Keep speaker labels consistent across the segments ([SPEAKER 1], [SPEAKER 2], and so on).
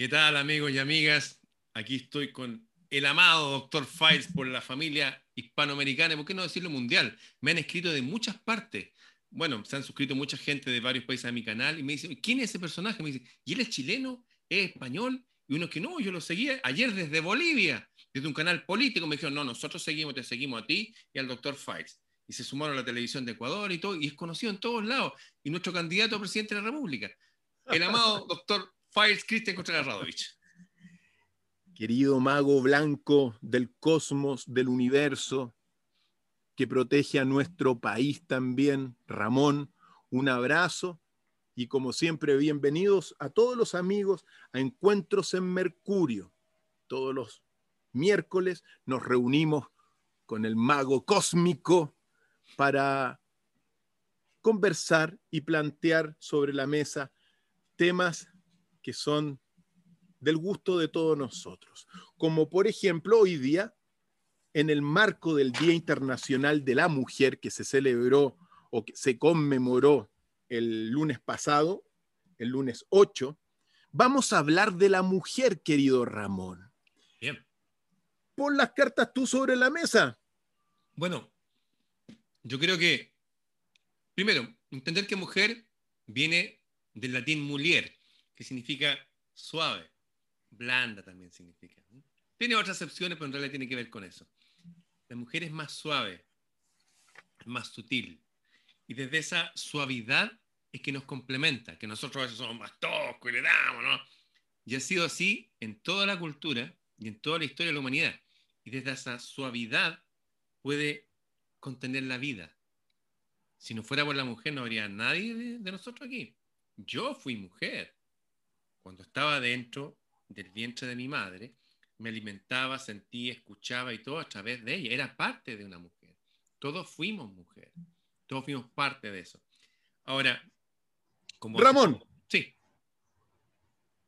[SPEAKER 1] ¿Qué tal amigos y amigas? Aquí estoy con el amado Dr. Files por la familia hispanoamericana, ¿por qué no decirlo mundial? Me han escrito de muchas partes. Bueno, se han suscrito mucha gente de varios países a mi canal y me dicen, ¿quién es ese personaje? Me dicen, ¿y él es chileno? ¿Es español? Y uno que no, yo lo seguía ayer desde Bolivia, desde un canal político. Me dijeron, no, nosotros seguimos, te seguimos a ti y al Dr. Files. Y se sumaron a la televisión de Ecuador y todo, y es conocido en todos lados. Y nuestro candidato a presidente de la República, el amado Dr. Files Cristian Contreras Radovich.
[SPEAKER 2] Querido mago blanco del cosmos, del universo, que protege a nuestro país también, Ramón, un abrazo y como siempre bienvenidos a todos los amigos a Encuentros en Mercurio. Todos los miércoles nos reunimos con el mago cósmico para conversar y plantear sobre la mesa temas que son del gusto de todos nosotros. Como por ejemplo hoy día, en el marco del Día Internacional de la Mujer que se celebró o que se conmemoró el lunes pasado, el lunes 8, vamos a hablar de la mujer, querido Ramón.
[SPEAKER 1] Bien.
[SPEAKER 2] Pon las cartas tú sobre la mesa.
[SPEAKER 1] Bueno, yo creo que, primero, entender que mujer viene del latín mulier, que significa suave, blanda también significa. Tiene otras excepciones, pero en realidad tiene que ver con eso. La mujer es más suave, más sutil. Y desde esa suavidad es que nos complementa, que nosotros a veces somos más toscos y le damos, ¿no? Y ha sido así en toda la cultura y en toda la historia de la humanidad. Y desde esa suavidad puede contener la vida. Si no fuera por la mujer, no habría nadie de, nosotros aquí. Yo fui mujer. Cuando estaba dentro del vientre de mi madre, me alimentaba, sentía, escuchaba y todo a través de ella. Era parte de una mujer. Todos fuimos mujer. Todos fuimos parte de eso. Ahora, como...
[SPEAKER 2] Ramón.
[SPEAKER 1] Sí.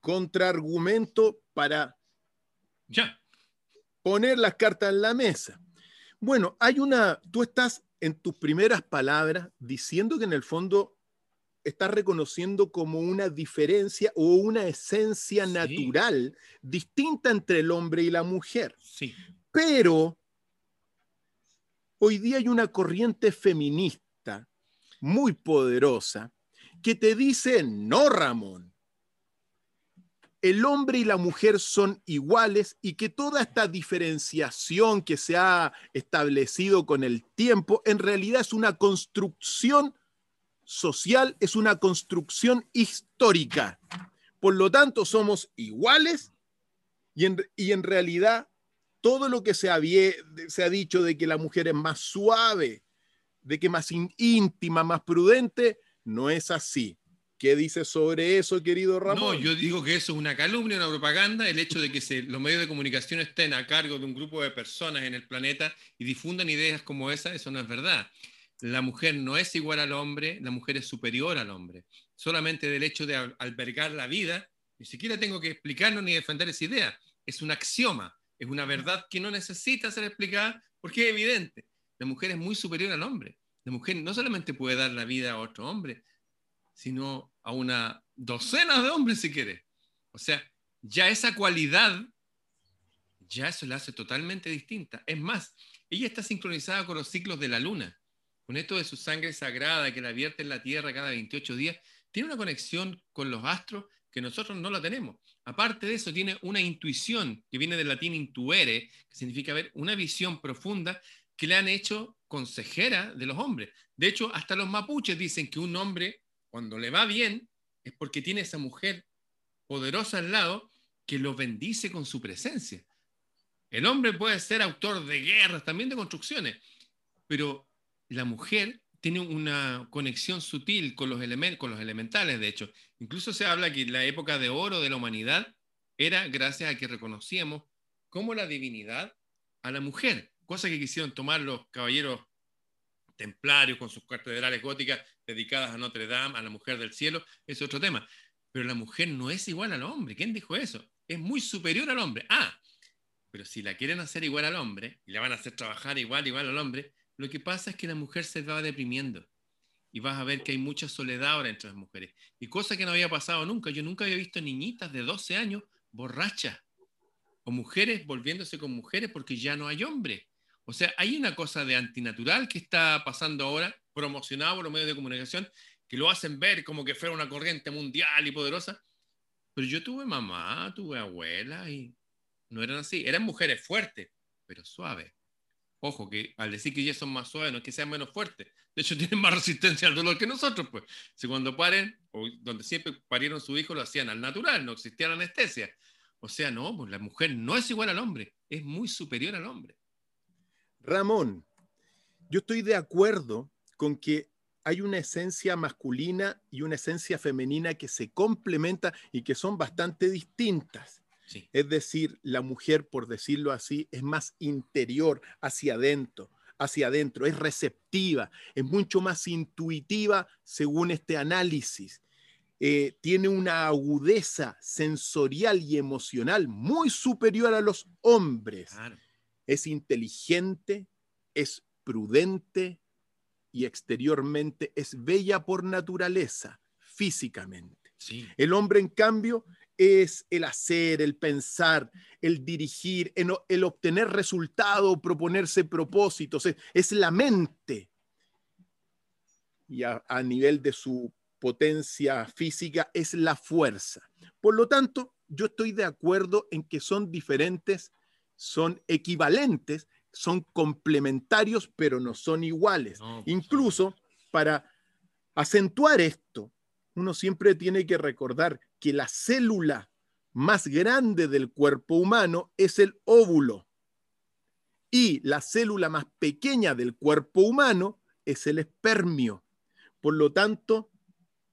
[SPEAKER 2] Contraargumento para...
[SPEAKER 1] Ya.
[SPEAKER 2] Poner las cartas en la mesa. Bueno, hay una, tú estás en tus primeras palabras diciendo que en el fondo estás reconociendo como una diferencia o una esencia natural distinta entre el hombre y la mujer.
[SPEAKER 1] Sí.
[SPEAKER 2] Pero hoy día hay una corriente feminista muy poderosa que te dice, no, Ramón, el hombre y la mujer son iguales y que toda esta diferenciación que se ha establecido con el tiempo en realidad es una construcción social, es una construcción histórica. Por lo tanto, somos iguales y en, y en realidad todo lo que se, se ha dicho de que la mujer es más suave, de que más íntima, más prudente, no es así. ¿Qué dices sobre eso, querido Ramón?
[SPEAKER 1] No, yo digo que eso es una calumnia, una propaganda, el hecho de que los medios de comunicación estén a cargo de un grupo de personas en el planeta y difundan ideas como esa, eso no es verdad. La mujer no es igual al hombre, la mujer es superior al hombre. Solamente del hecho de albergar la vida, ni siquiera tengo que explicarlo ni defender esa idea. Es un axioma, es una verdad que no necesita ser explicada porque es evidente. La mujer es muy superior al hombre. La mujer no solamente puede dar la vida a otro hombre, sino a una docena de hombres si quiere. O sea, ya esa cualidad, ya eso la hace totalmente distinta. Es más, ella está sincronizada con los ciclos de la luna, con esto de su sangre sagrada que la vierte en la Tierra cada 28 días, tiene una conexión con los astros que nosotros no la tenemos. Aparte de eso, tiene una intuición que viene del latín intuere, que significa ver una visión profunda que le han hecho consejera de los hombres. De hecho, hasta los mapuches dicen que un hombre cuando le va bien, es porque tiene esa mujer poderosa al lado que lo bendice con su presencia. El hombre puede ser autor de guerras, también de construcciones, pero la mujer tiene una conexión sutil con los, con los elementales, de hecho. Incluso se habla que la época de oro de la humanidad era gracias a que reconocíamos como la divinidad a la mujer, cosa que quisieron tomar los caballeros templarios con sus catedrales góticas dedicadas a Notre Dame, a la mujer del cielo, es otro tema. Pero la mujer no es igual al hombre. ¿Quién dijo eso? Es muy superior al hombre. Ah, pero si la quieren hacer igual al hombre y la van a hacer trabajar igual, igual al hombre, lo que pasa es que la mujer se va deprimiendo. Y vas a ver que hay mucha soledad ahora entre las mujeres. Y cosa que no había pasado nunca. Yo nunca había visto niñitas de 12 años borrachas o mujeres volviéndose con mujeres porque ya no hay hombres. O sea, hay una cosa de antinatural que está pasando ahora, promocionado por los medios de comunicación, que lo hacen ver como que fuera una corriente mundial y poderosa. Pero yo tuve mamá, tuve abuela y no eran así. Eran mujeres fuertes, pero suaves. Ojo, que al decir que ellas son más suaves no es que sean menos fuertes. De hecho, tienen más resistencia al dolor que nosotros, pues. Si cuando paren, o donde siempre parieron su hijo, lo hacían al natural, no existía la anestesia. O sea, no, pues la mujer no es igual al hombre, es muy superior al hombre.
[SPEAKER 2] Ramón, yo estoy de acuerdo con que hay una esencia masculina y una esencia femenina que se complementan y que son bastante distintas. Es decir, la mujer, por decirlo así, es más interior, hacia adentro, hacia adentro, es receptiva, es mucho más intuitiva según este análisis. Eh, tiene una agudeza sensorial y emocional muy superior a los hombres. Es inteligente, es prudente y exteriormente es bella por naturaleza, físicamente. El hombre, en cambio, es el hacer, el pensar, el dirigir, el, obtener resultados, proponerse propósitos, es, la mente. Y a, nivel de su potencia física es la fuerza. Por lo tanto, yo estoy de acuerdo en que son diferentes, son equivalentes, son complementarios, pero no son iguales. Pues, Incluso para acentuar esto, uno siempre tiene que recordar que la célula más grande del cuerpo humano es el óvulo y la célula más pequeña del cuerpo humano es el espermio. Por lo tanto,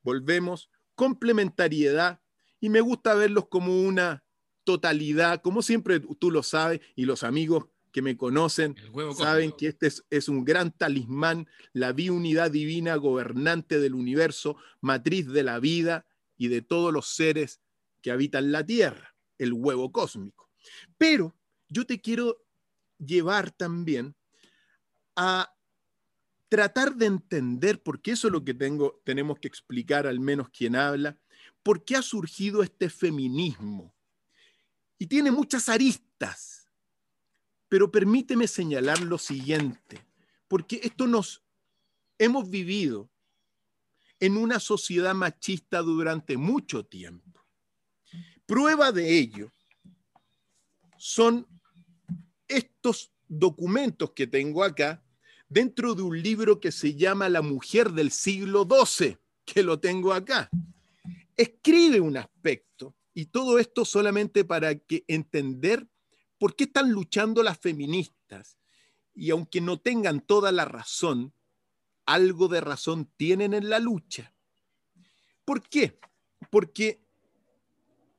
[SPEAKER 2] volvemos, complementariedad y me gusta verlos como una totalidad, como siempre tú lo sabes y los amigos que me conocen saben que este es, es, un gran talismán, la biunidad divina gobernante del universo, matriz de la vida y de todos los seres que habitan la Tierra, el huevo cósmico. Pero yo te quiero llevar también a tratar de entender, porque eso es lo que tengo, tenemos que explicar al menos quien habla, por qué ha surgido este feminismo. Y tiene muchas aristas, pero permíteme señalar lo siguiente, porque esto nos hemos vivido en una sociedad machista durante mucho tiempo. Prueba de ello son estos documentos que tengo acá dentro de un libro que se llama La mujer del siglo XII, que lo tengo acá. Escribe un aspecto y todo esto solamente para que entender por qué están luchando las feministas. Y aunque no tengan toda la razón, algo de razón tienen en la lucha. ¿Por qué? Porque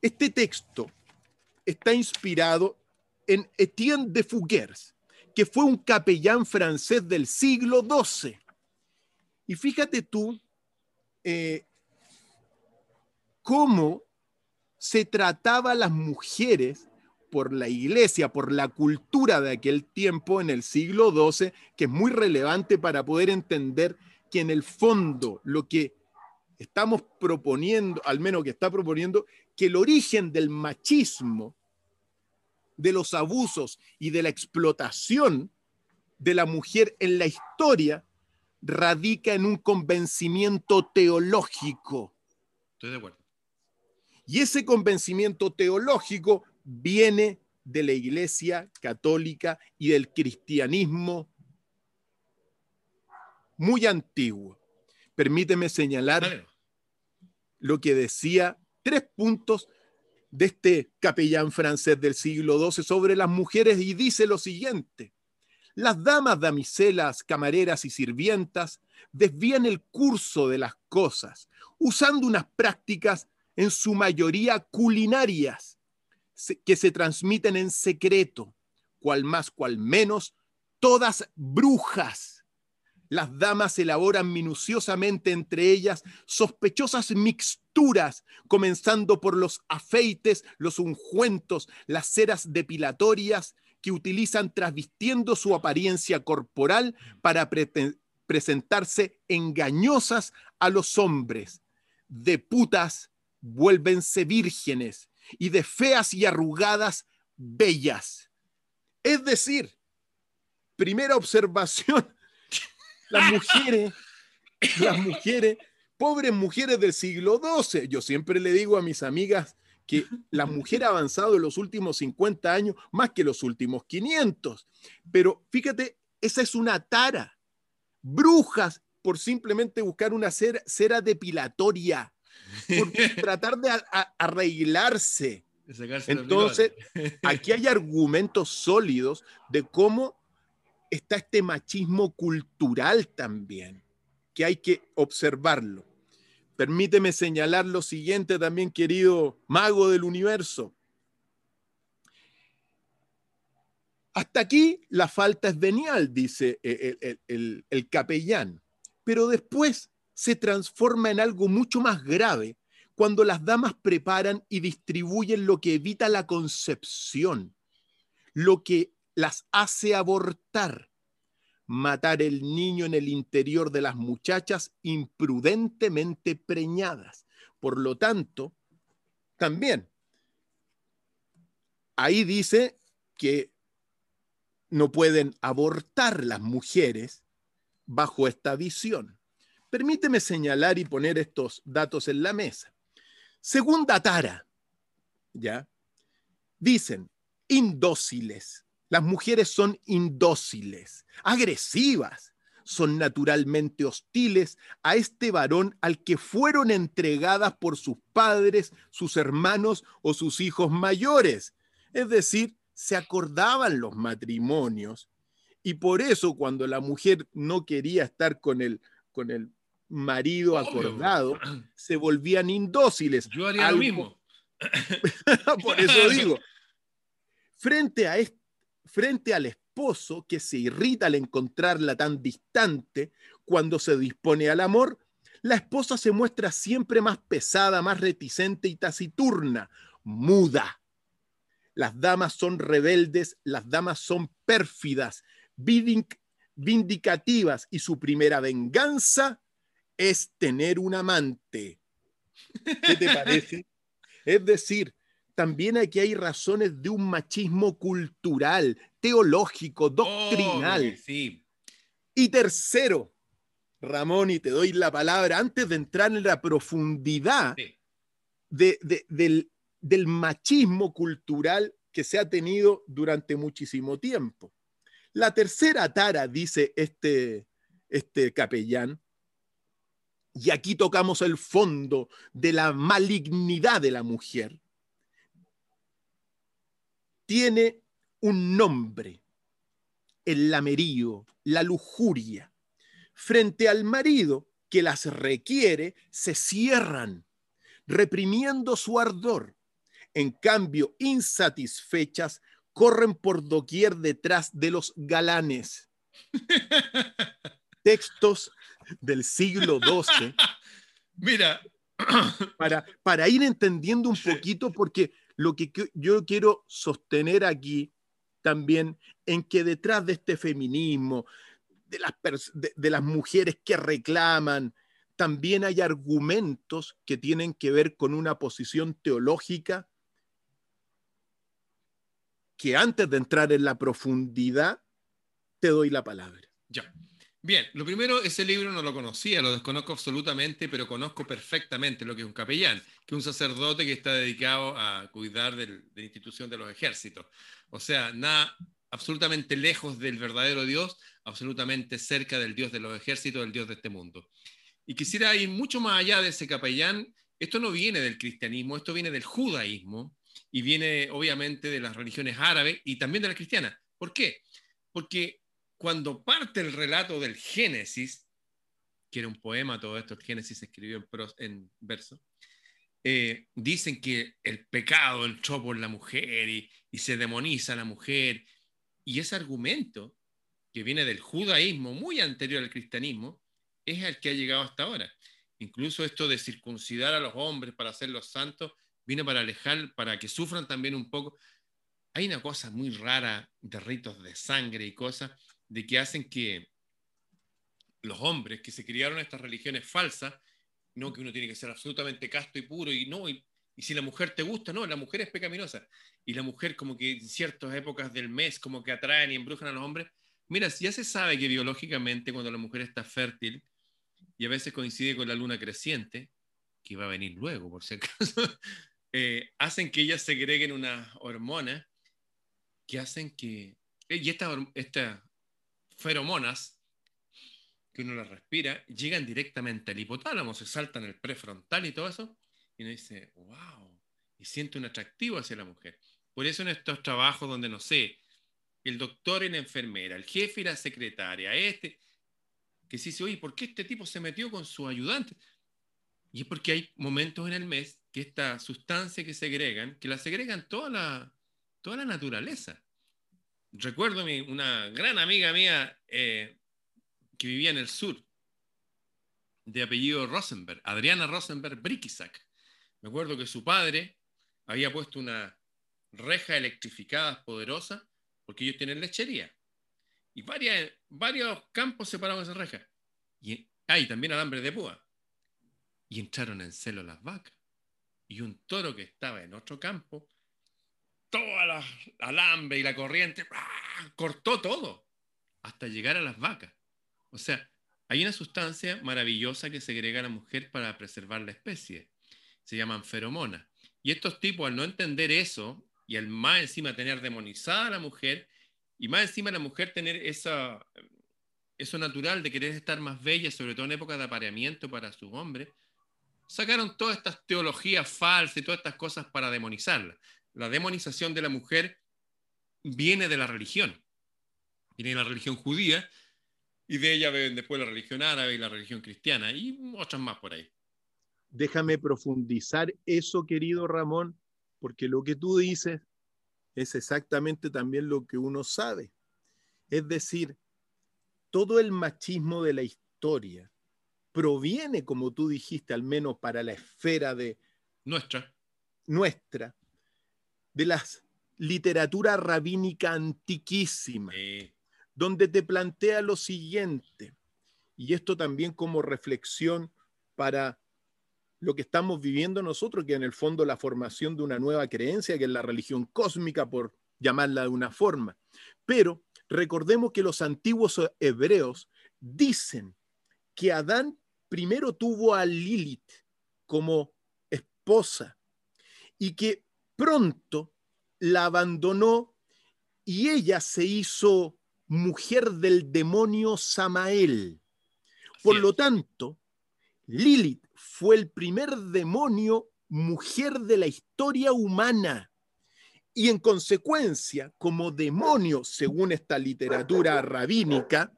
[SPEAKER 2] este texto está inspirado en Etienne de Fouguers, que fue un capellán francés del siglo XII. Y fíjate tú eh, cómo se trataba a las mujeres por la iglesia, por la cultura de aquel tiempo en el siglo XII, que es muy relevante para poder entender que en el fondo lo que estamos proponiendo, al menos que está proponiendo, que el origen del machismo, de los abusos y de la explotación de la mujer en la historia radica en un convencimiento teológico.
[SPEAKER 1] Estoy de acuerdo.
[SPEAKER 2] Y ese convencimiento teológico viene de la Iglesia católica y del cristianismo muy antiguo. Permíteme señalar lo que decía tres puntos de este capellán francés del siglo XII sobre las mujeres y dice lo siguiente. Las damas, damiselas, camareras y sirvientas desvían el curso de las cosas usando unas prácticas en su mayoría culinarias que se transmiten en secreto, cual más, cual menos, todas brujas. Las damas elaboran minuciosamente entre ellas sospechosas mixturas, comenzando por los afeites, los ungüentos, las ceras depilatorias que utilizan trasvistiendo su apariencia corporal para presentarse engañosas a los hombres. De putas vuélvense vírgenes y de feas y arrugadas bellas. Es decir, primera observación, las mujeres, las mujeres, pobres mujeres del siglo XII, yo siempre le digo a mis amigas que la mujer ha avanzado en los últimos 50 años más que los últimos 500, pero fíjate, esa es una tara. Brujas por simplemente buscar una cera, depilatoria, por tratar de arreglarse. Entonces, aquí hay argumentos sólidos de cómo está este machismo cultural también, que hay que observarlo. Permíteme señalar lo siguiente también, querido mago del universo. Hasta aquí la falta es venial, dice el, el capellán, pero después se transforma en algo mucho más grave cuando las damas preparan y distribuyen lo que evita la concepción, lo que las hace abortar, matar el niño en el interior de las muchachas imprudentemente preñadas. Por lo tanto, también, ahí dice que no pueden abortar las mujeres bajo esta visión. Permíteme señalar y poner estos datos en la mesa. Segunda tara, ¿ya? Dicen, indóciles. Las mujeres son indóciles, agresivas, son naturalmente hostiles a este varón al que fueron entregadas por sus padres, sus hermanos o sus hijos mayores. Es decir, se acordaban los matrimonios y por eso cuando la mujer no quería estar con el, con el marido acordado, se volvían indóciles.
[SPEAKER 1] Yo haría lo mismo.
[SPEAKER 2] por eso digo, frente, a frente al esposo que se irrita al encontrarla tan distante cuando se dispone al amor, la esposa se muestra siempre más pesada, más reticente y taciturna, muda las damas son rebeldes, las damas son pérfidas, vindicativas y su primera venganza es tener un amante. ¿Qué te parece? Es decir, también aquí hay razones de un machismo cultural, teológico, doctrinal.
[SPEAKER 1] sí.
[SPEAKER 2] Y tercero, Ramón, y te doy la palabra, antes de entrar en la profundidad del, del machismo cultural que se ha tenido durante muchísimo tiempo. La tercera tara, dice este, este capellán, y aquí tocamos el fondo de la malignidad de la mujer, tiene un nombre, el lamerío, la lujuria. Frente al marido que las requiere, se cierran, reprimiendo su ardor en cambio, insatisfechas, corren por doquier detrás de los galanes. Textos del siglo XII.
[SPEAKER 1] Mira.
[SPEAKER 2] Para, para ir entendiendo un poquito, porque lo que yo quiero sostener aquí también en que detrás de este feminismo, de las, de las mujeres que reclaman, también hay argumentos que tienen que ver con una posición teológica que antes de entrar en la profundidad, te doy la palabra.
[SPEAKER 1] Ya. Bien, lo primero, ese libro no lo conocía, lo desconozco absolutamente, pero conozco perfectamente lo que es un capellán, que es un sacerdote que está dedicado a cuidar de la institución de los ejércitos. O sea, nada absolutamente lejos del verdadero Dios, absolutamente cerca del Dios de los ejércitos, del Dios de este mundo. Y quisiera ir mucho más allá de ese capellán. Esto no viene del cristianismo, esto viene del judaísmo, y viene obviamente de las religiones árabes y también de las cristianas. ¿Por qué? Porque cuando parte el relato del Génesis, que era un poema, todo esto, el Génesis se escribió en, verso, eh, dicen que el pecado entró por la mujer y, y se demoniza a la mujer. Y ese argumento, que viene del judaísmo muy anterior al cristianismo, es el que ha llegado hasta ahora. Incluso esto de circuncidar a los hombres para hacerlos santos vino para alejar, para que sufran también un poco. Hay una cosa muy rara de ritos de sangre y cosas, de que hacen que los hombres que se criaron en estas religiones falsas, no que uno tiene que ser absolutamente casto y puro y no, y, Y si la mujer te gusta, no, la mujer es pecaminosa. Y la mujer como que en ciertas épocas del mes como que atraen y embrujan a los hombres. Mira, ya se sabe que biológicamente cuando la mujer está fértil y a veces coincide con la luna creciente, que va a venir luego por si acaso, eh, hacen que ellas segreguen unas hormonas que hacen que... Y estas esta feromonas que uno las respira llegan directamente al hipotálamo, se saltan el prefrontal y todo eso, y uno dice, wow, y siente un atractivo hacia la mujer. Por eso en estos trabajos donde, no sé, el doctor y la enfermera, el jefe y la secretaria, este, que se dice, oye, ¿por qué este tipo se metió con su ayudante? Y es porque hay momentos en el mes que esta sustancia que segregan, que la segregan toda la, toda la naturaleza. Recuerdo una gran amiga mía eh, que vivía en el sur, de apellido Rosenberg, Adriana Rosenberg Brikisak. Me acuerdo que su padre había puesto una reja electrificada poderosa porque ellos tienen lechería. Y varios campos separados de esa reja. Y hay también alambre de púa. Y entraron en celo las vacas. Y un toro que estaba en otro campo, toda la alambre y la corriente, cortó todo hasta llegar a las vacas. O sea, hay una sustancia maravillosa que segrega a la mujer para preservar la especie. Se llaman feromonas. Y estos tipos, al no entender eso, y al más encima tener demonizada a la mujer, y más encima la mujer tener esa, eso natural de querer estar más bella, sobre todo en época de apareamiento para sus hombres, sacaron todas estas teologías falsas y todas estas cosas para demonizarla. La demonización de la mujer viene de la religión, viene de la religión judía, y de ella ven después la religión árabe y la religión cristiana, y otras más por ahí.
[SPEAKER 2] Déjame profundizar eso, querido Ramón, porque lo que tú dices es exactamente también lo que uno sabe. Es decir, todo el machismo de la historia proviene, como tú dijiste, al menos para la esfera de
[SPEAKER 1] nuestra,
[SPEAKER 2] nuestra de la literatura rabínica antiquísima, donde te plantea lo siguiente, y esto también como reflexión para lo que estamos viviendo nosotros, que en el fondo la formación de una nueva creencia, que es la religión cósmica, por llamarla de una forma. Pero recordemos que los antiguos hebreos dicen que Adán primero tuvo a Lilith como esposa y que pronto la abandonó y ella se hizo mujer del demonio Samael. Por lo tanto, Lilith fue el primer demonio mujer de la historia humana. Y en consecuencia, como demonio, según esta literatura rabínica,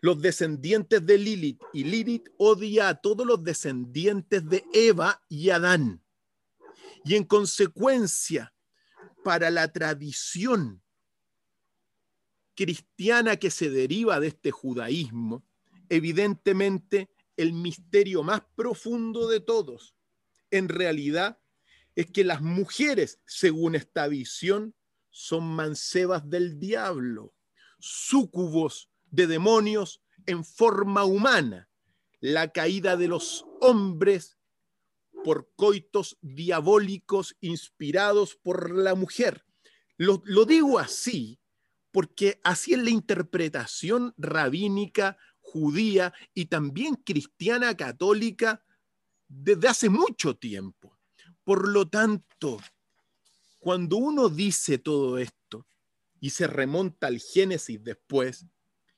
[SPEAKER 2] los descendientes de Lilith y Lilith odia a todos los descendientes de Eva y Adán. Y en consecuencia, para la tradición cristiana que se deriva de este judaísmo, evidentemente el misterio más profundo de todos, en realidad, es que las mujeres, según esta visión, son mancebas del diablo, súcubos de demonios en forma humana, la caída de los hombres por coitos diabólicos inspirados por la mujer. Lo, lo digo así porque así es la interpretación rabínica judía y también cristiana católica desde hace mucho tiempo. Por lo tanto, cuando uno dice todo esto y se remonta al Génesis después,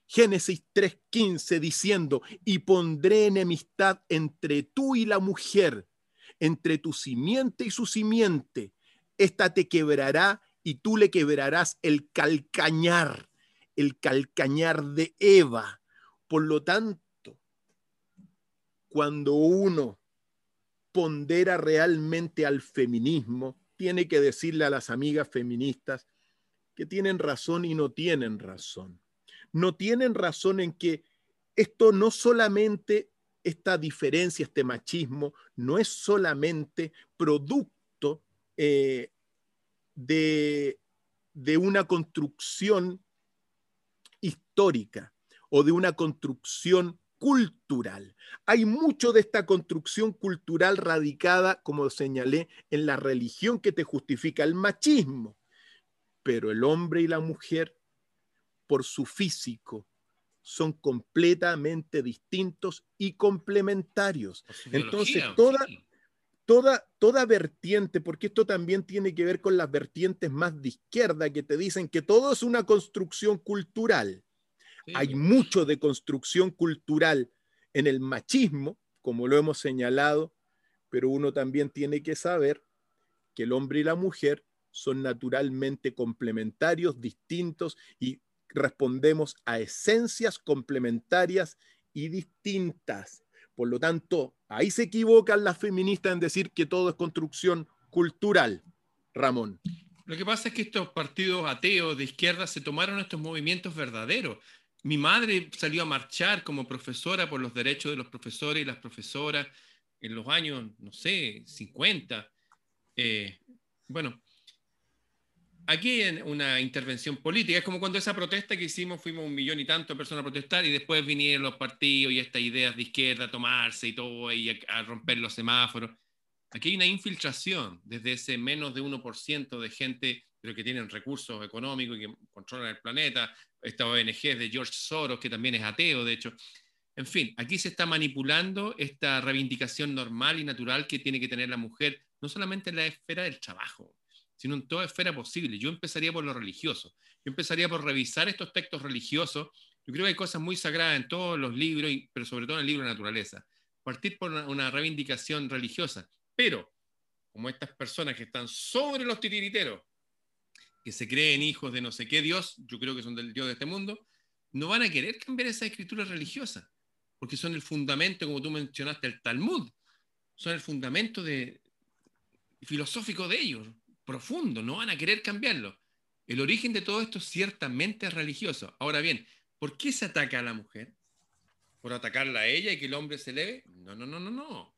[SPEAKER 2] Génesis 3:15 diciendo, y pondré enemistad entre tú y la mujer, entre tu simiente y su simiente, esta te quebrará y tú le quebrarás el calcañar, el calcañar de Eva. Por lo tanto, cuando uno pondera realmente al feminismo, tiene que decirle a las amigas feministas que tienen razón y no tienen razón. No tienen razón en que esto no solamente, esta diferencia, este machismo, no es solamente producto eh, de, de una construcción histórica, o de una construcción cultural. Hay mucho de esta construcción cultural radicada, como señalé, en la religión que te justifica el machismo. Pero el hombre y la mujer, por su físico, son completamente distintos y complementarios. Entonces, toda, toda, toda vertiente, porque esto también tiene que ver con las vertientes más de izquierda que te dicen que todo es una construcción cultural. Hay mucho de construcción cultural en el machismo, como lo hemos señalado, pero uno también tiene que saber que el hombre y la mujer son naturalmente complementarios, distintos y respondemos a esencias complementarias y distintas. Por lo tanto, ahí se equivocan las feministas en decir que todo es construcción cultural. Ramón.
[SPEAKER 1] Lo que pasa es que estos partidos ateos de izquierda se tomaron estos movimientos verdaderos. Mi madre salió a marchar como profesora por los derechos de los profesores y las profesoras en los años, no sé, 50. Eh, bueno, aquí hay una intervención política. Es como cuando esa protesta que hicimos, fuimos un millón y tanto de personas a protestar y después vinieron los partidos y estas ideas de izquierda a tomarse y todo y a, romper los semáforos. Aquí hay una infiltración desde ese menos de 1% de gente pero que tienen recursos económicos y que controlan el planeta, esta ONG de George Soros, que también es ateo, de hecho. En fin, aquí se está manipulando esta reivindicación normal y natural que tiene que tener la mujer, no solamente en la esfera del trabajo, sino en toda esfera posible. Yo empezaría por lo religioso. Yo empezaría por revisar estos textos religiosos. Yo creo que hay cosas muy sagradas en todos los libros, pero sobre todo en el libro de naturaleza. Partir por una, reivindicación religiosa. Pero, como estas personas que están sobre los titiriteros, que se creen hijos de no sé qué Dios, yo creo que son del Dios de este mundo, no van a querer cambiar esa escritura religiosa, porque son el fundamento, como tú mencionaste, el Talmud, son el fundamento de, filosófico de ellos, profundo, no van a querer cambiarlo. El origen de todo esto ciertamente es religioso. Ahora bien, ¿por qué se ataca a la mujer? ¿Por atacarla a ella y que el hombre se eleve? No, no, no, no, no.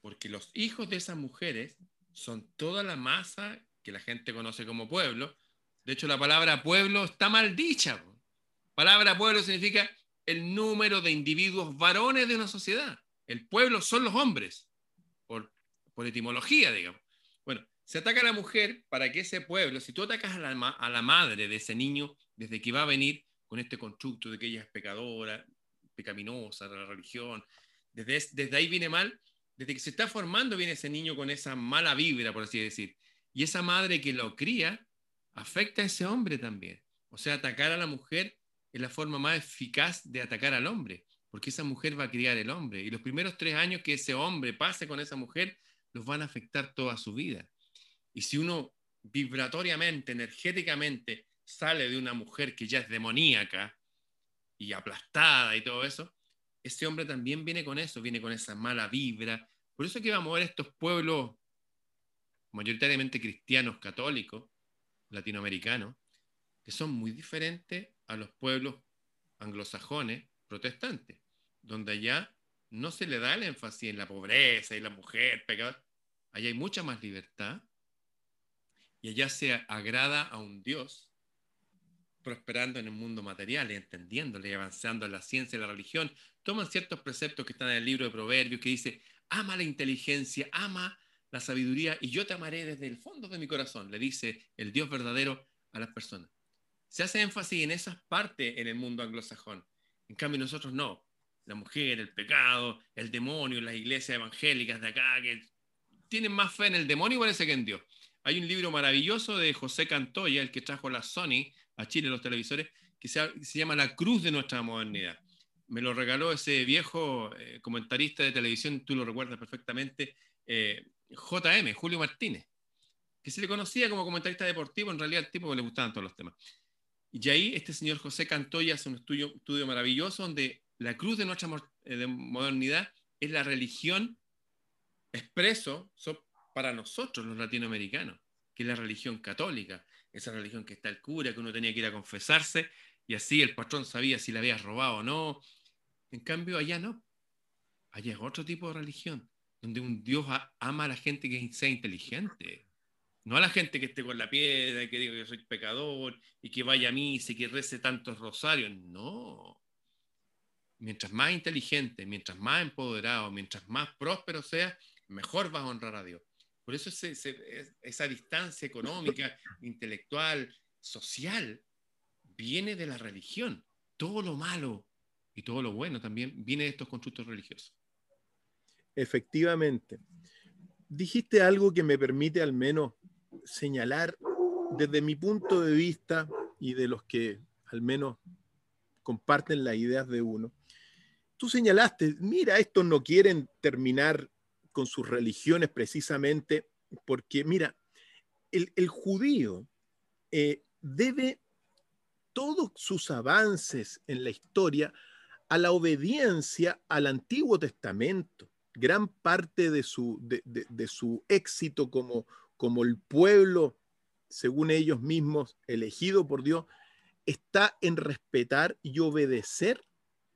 [SPEAKER 1] Porque los hijos de esas mujeres son toda la masa que la gente conoce como pueblo. De hecho, la palabra pueblo está mal dicha. Palabra pueblo significa el número de individuos varones de una sociedad. El pueblo son los hombres, por, por etimología, digamos. Se ataca a la mujer para que ese pueblo, si tú atacas a la, a la madre de ese niño, desde que va a venir con este constructo de que ella es pecadora, pecaminosa de la religión, desde, desde ahí viene mal, desde que se está formando viene ese niño con esa mala vibra, por así decir. Y esa madre que lo cría afecta a ese hombre también. O sea, atacar a la mujer es la forma más eficaz de atacar al hombre, porque esa mujer va a criar el hombre. Y los primeros tres años que ese hombre pase con esa mujer, los van a afectar toda su vida. Y si uno vibratoriamente, energéticamente, sale de una mujer que ya es demoníaca y aplastada y todo eso, ese hombre también viene con eso, viene con esa mala vibra. Por eso que vamos a ver estos pueblos mayoritariamente cristianos católicos, latinoamericanos, que son muy diferentes a los pueblos anglosajones protestantes, donde allá no se le da el énfasis en la pobreza y la mujer, pecado. Allá hay mucha más libertad y allá se agrada a un Dios prosperando en el mundo material entendiéndole y avanzando en la ciencia y la religión. Toman ciertos preceptos que están en el libro de Proverbios que dice, ama la inteligencia, ama la sabiduría y yo te amaré desde el fondo de mi corazón, le dice el Dios verdadero a las personas. Se hace énfasis en esas partes en el mundo anglosajón. En cambio, nosotros no. La mujer, el pecado, el demonio, las iglesias evangélicas de acá que tienen más fe en el demonio parece que en Dios. Hay un libro maravilloso de José Cantoya, el que trajo la Sony a Chile, los televisores, que se, llama La Cruz de nuestra modernidad. Me lo regaló ese viejo eh, comentarista de televisión, tú lo recuerdas perfectamente, eh, JM, Julio Martínez, que se le conocía como comentarista deportivo, en realidad el tipo que le gustaban todos los temas. Y ahí este señor José Cantoya hace un estudio, estudio maravilloso donde la cruz de nuestra eh, modernidad es la religión expreso para nosotros los latinoamericanos, que es la religión católica, esa religión que está el cura, que uno tenía que ir a confesarse y así el patrón sabía si le había robado o no. En cambio, allá no. Allá es otro tipo de religión donde un Dios ama a la gente que sea inteligente, no a la gente que esté con la piedra y que diga que soy pecador y que vaya a misa y que rece tantos rosarios, no. mientras más inteligente, mientras más empoderado, mientras más próspero seas, mejor vas a honrar a Dios. Por eso esa distancia económica, intelectual, social, viene de la religión. Todo lo malo y todo lo bueno también viene de estos constructos religiosos.
[SPEAKER 2] Efectivamente. Dijiste algo que me permite al menos señalar desde mi punto de vista y de los que al menos comparten las ideas de uno. Tú señalaste, mira, estos no quieren terminar con sus religiones precisamente porque, mira, el, judío eh, debe todos sus avances en la historia a la obediencia al Antiguo Testamento. Gran parte de su, de, su éxito como, como el pueblo, según ellos mismos, elegido por Dios, está en respetar y obedecer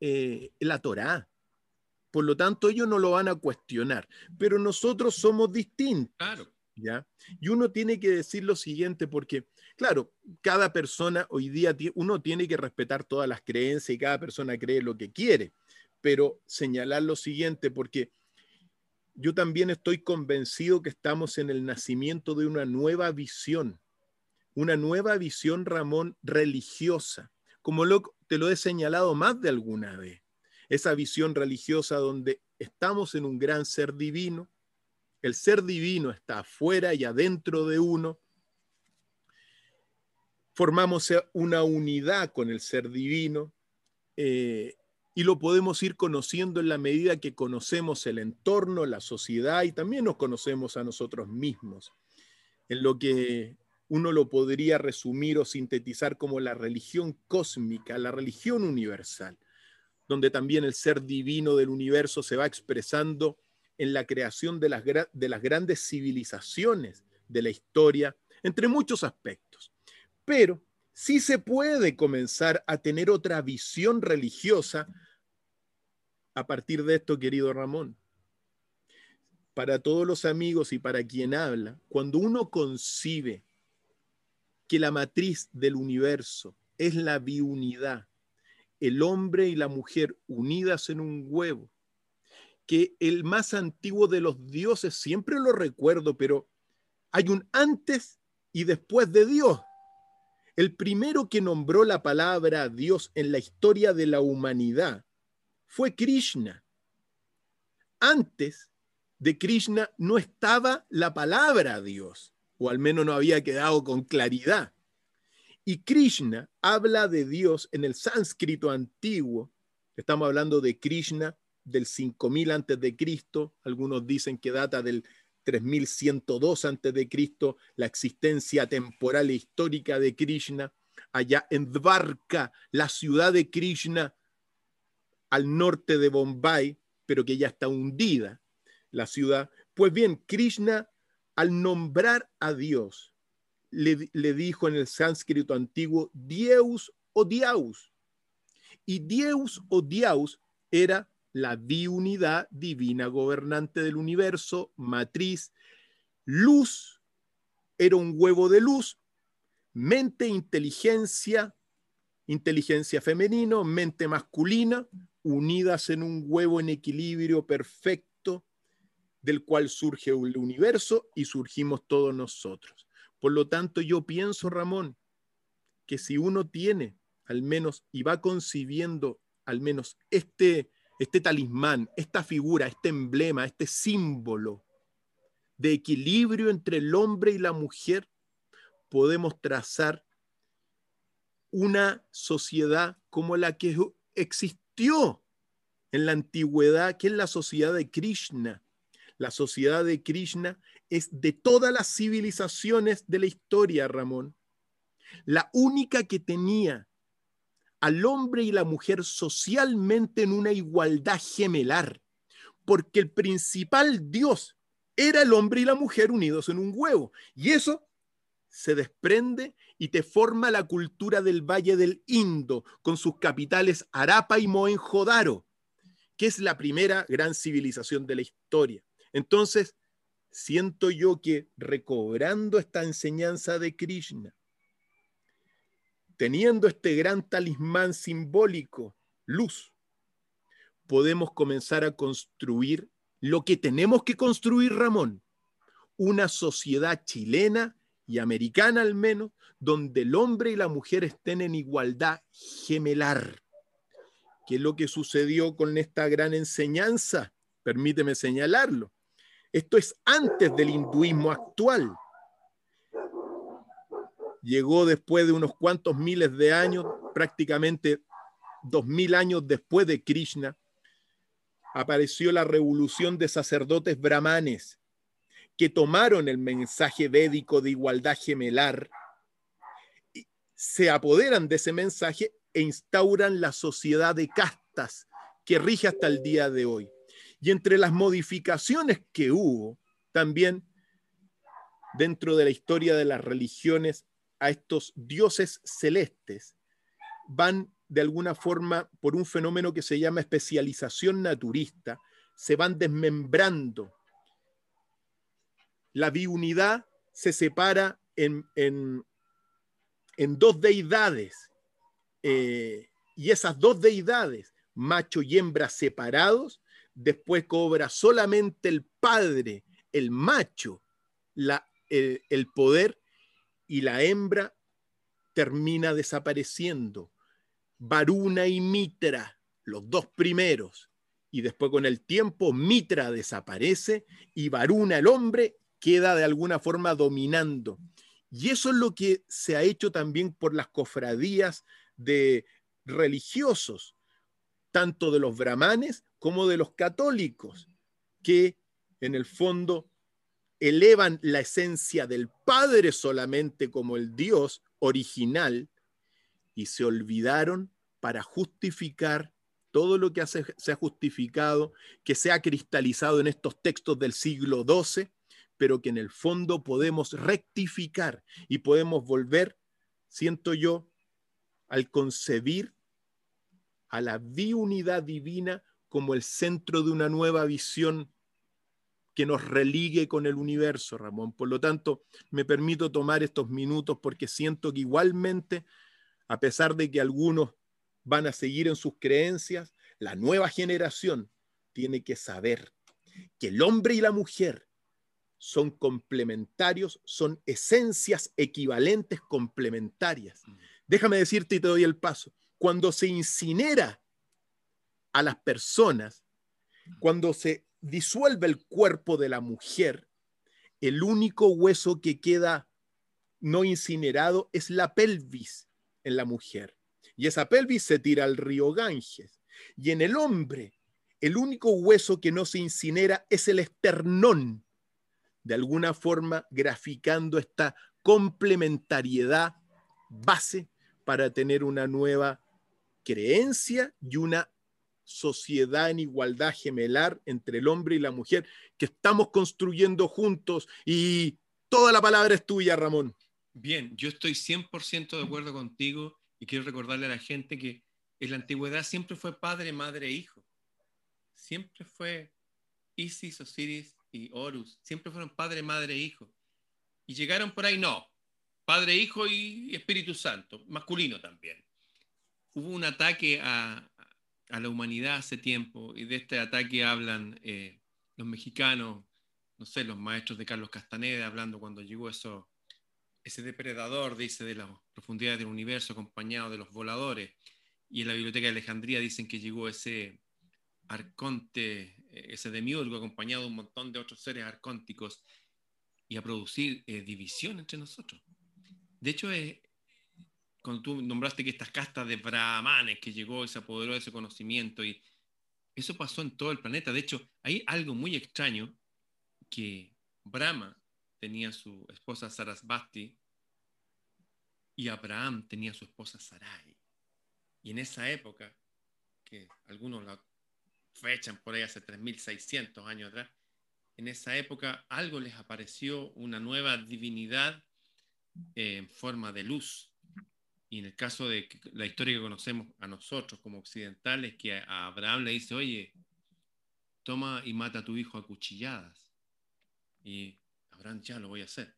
[SPEAKER 2] eh, la Torá. Por lo tanto, ellos no lo van a cuestionar, pero nosotros somos distintos.
[SPEAKER 1] Claro.
[SPEAKER 2] ¿ya? Y uno tiene que decir lo siguiente, porque, claro, cada persona hoy día, uno tiene que respetar todas las creencias y cada persona cree lo que quiere, pero señalar lo siguiente, porque yo también estoy convencido que estamos en el nacimiento de una nueva visión, una nueva visión, Ramón, religiosa, como te lo he señalado más de alguna vez esa visión religiosa donde estamos en un gran ser divino, el ser divino está afuera y adentro de uno, formamos una unidad con el ser divino eh, y lo podemos ir conociendo en la medida que conocemos el entorno, la sociedad y también nos conocemos a nosotros mismos, en lo que uno lo podría resumir o sintetizar como la religión cósmica, la religión universal donde también el ser divino del universo se va expresando en la creación de las, de las grandes civilizaciones de la historia, entre muchos aspectos. Pero sí se puede comenzar a tener otra visión religiosa a partir de esto, querido Ramón. Para todos los amigos y para quien habla, cuando uno concibe que la matriz del universo es la biunidad, el hombre y la mujer unidas en un huevo, que el más antiguo de los dioses, siempre lo recuerdo, pero hay un antes y después de Dios. El primero que nombró la palabra Dios en la historia de la humanidad fue Krishna. Antes de Krishna no estaba la palabra Dios, o al menos no había quedado con claridad. Y Krishna habla de Dios en el sánscrito antiguo. Estamos hablando de Krishna del 5000 antes de Cristo. Algunos dicen que data del 3102 antes de Cristo, la existencia temporal e histórica de Krishna. Allá en Dvarka, la ciudad de Krishna, al norte de Bombay, pero que ya está hundida, la ciudad. Pues bien, Krishna, al nombrar a Dios, le, dijo en el sánscrito antiguo Dieus o Diaus. Y Dieus o Diaus era la diunidad divina gobernante del universo, matriz, luz, era un huevo de luz, mente, inteligencia, inteligencia femenino, mente masculina, unidas en un huevo en equilibrio perfecto, del cual surge el universo y surgimos todos nosotros. Por lo tanto, yo pienso, Ramón, que si uno tiene al menos y va concibiendo al menos este, este talismán, esta figura, este emblema, este símbolo de equilibrio entre el hombre y la mujer, podemos trazar una sociedad como la que existió en la antigüedad, que es la sociedad de Krishna. La sociedad de Krishna es de todas las civilizaciones de la historia, Ramón, la única que tenía al hombre y la mujer socialmente en una igualdad gemelar, porque el principal Dios era el hombre y la mujer unidos en un huevo. Y eso se desprende y te forma la cultura del Valle del Indo, con sus capitales Arapa y Mohenjo-Daro, que es la primera gran civilización de la historia. Entonces, siento yo que recobrando esta enseñanza de Krishna, teniendo este gran talismán simbólico, luz, podemos comenzar a construir lo que tenemos que construir, Ramón, una sociedad chilena y americana al menos, donde el hombre y la mujer estén en igualdad gemelar. ¿Qué es lo que sucedió con esta gran enseñanza? Permíteme señalarlo. Esto es antes del hinduismo actual. Llegó después de unos cuantos miles de años, prácticamente dos mil años después de Krishna, apareció la revolución de sacerdotes brahmanes que tomaron el mensaje védico de igualdad gemelar, se apoderan de ese mensaje e instauran la sociedad de castas que rige hasta el día de hoy. Y entre las modificaciones que hubo, también dentro de la historia de las religiones, a estos dioses celestes van de alguna forma por un fenómeno que se llama especialización naturista, se van desmembrando. La biunidad se separa en, en, dos deidades eh, y esas dos deidades, macho y hembra separados, después cobra solamente el padre, el macho, el, el poder y la hembra termina desapareciendo Varuna y Mitra, los dos primeros, y después con el tiempo Mitra desaparece y Varuna, el hombre, queda de alguna forma dominando. Y eso es lo que se ha hecho también por las cofradías de religiosos, tanto de los brahmanes como de los católicos, que en el fondo elevan la esencia del Padre solamente como el Dios original y se olvidaron para justificar todo lo que se ha justificado, que se ha cristalizado en estos textos del siglo XII, pero que en el fondo podemos rectificar y podemos volver, siento yo, al concebir a la biunidad divina como el centro de una nueva visión que nos religue con el universo, Ramón. Por lo tanto, me permito tomar estos minutos porque siento que igualmente, a pesar de que algunos van a seguir en sus creencias, la nueva generación tiene que saber que el hombre y la mujer son complementarios, son esencias equivalentes complementarias. Mm. Déjame decirte y te doy el paso. Cuando se incinera a las personas, cuando se disuelve el cuerpo de la mujer, el único hueso que queda no incinerado es la pelvis en la mujer y esa pelvis se tira al río Ganges. Y en el hombre, el único hueso que no se incinera es el esternón, de alguna forma graficando esta complementariedad base para tener una nueva creencia y una sociedad en igualdad gemelar entre el hombre y la mujer que estamos construyendo juntos y toda la palabra es tuya, Ramón.
[SPEAKER 1] Bien, yo estoy 100% de acuerdo contigo y quiero recordarle a la gente que en la antigüedad siempre fue padre, madre e hijo. Siempre fue Isis, Osiris y Horus. Siempre fueron padre, madre e hijo. Y llegaron por ahí, no. Padre, hijo y Espíritu Santo, masculino también. Hubo un ataque a, la humanidad hace tiempo y de este ataque hablan eh, los mexicanos, no sé, los maestros de Carlos Castaneda, hablando cuando llegó eso ese depredador, dice, de las profundidades del universo acompañado de los voladores. Y en la Biblioteca de Alejandría dicen que llegó ese arconte, eh, ese demiurgo acompañado de un montón de otros seres arcónticos y a producir eh, división entre nosotros. De hecho, es, cuando tú nombraste que estas castas de brahmanes que llegó y se apoderó de ese conocimiento, y eso pasó en todo el planeta. De hecho, hay algo muy extraño que Brahma tenía su esposa Sarasvati y Abraham tenía su esposa Sarai. Y en esa época, que algunos la fechan por ahí hace 3.600 años atrás, en esa época algo les apareció una nueva divinidad eh, en forma de luz. Y en el caso de la historia que conocemos a nosotros como occidentales, que a Abraham le dice, oye, toma y mata a tu hijo a cuchilladas. Y ya lo voy a hacer.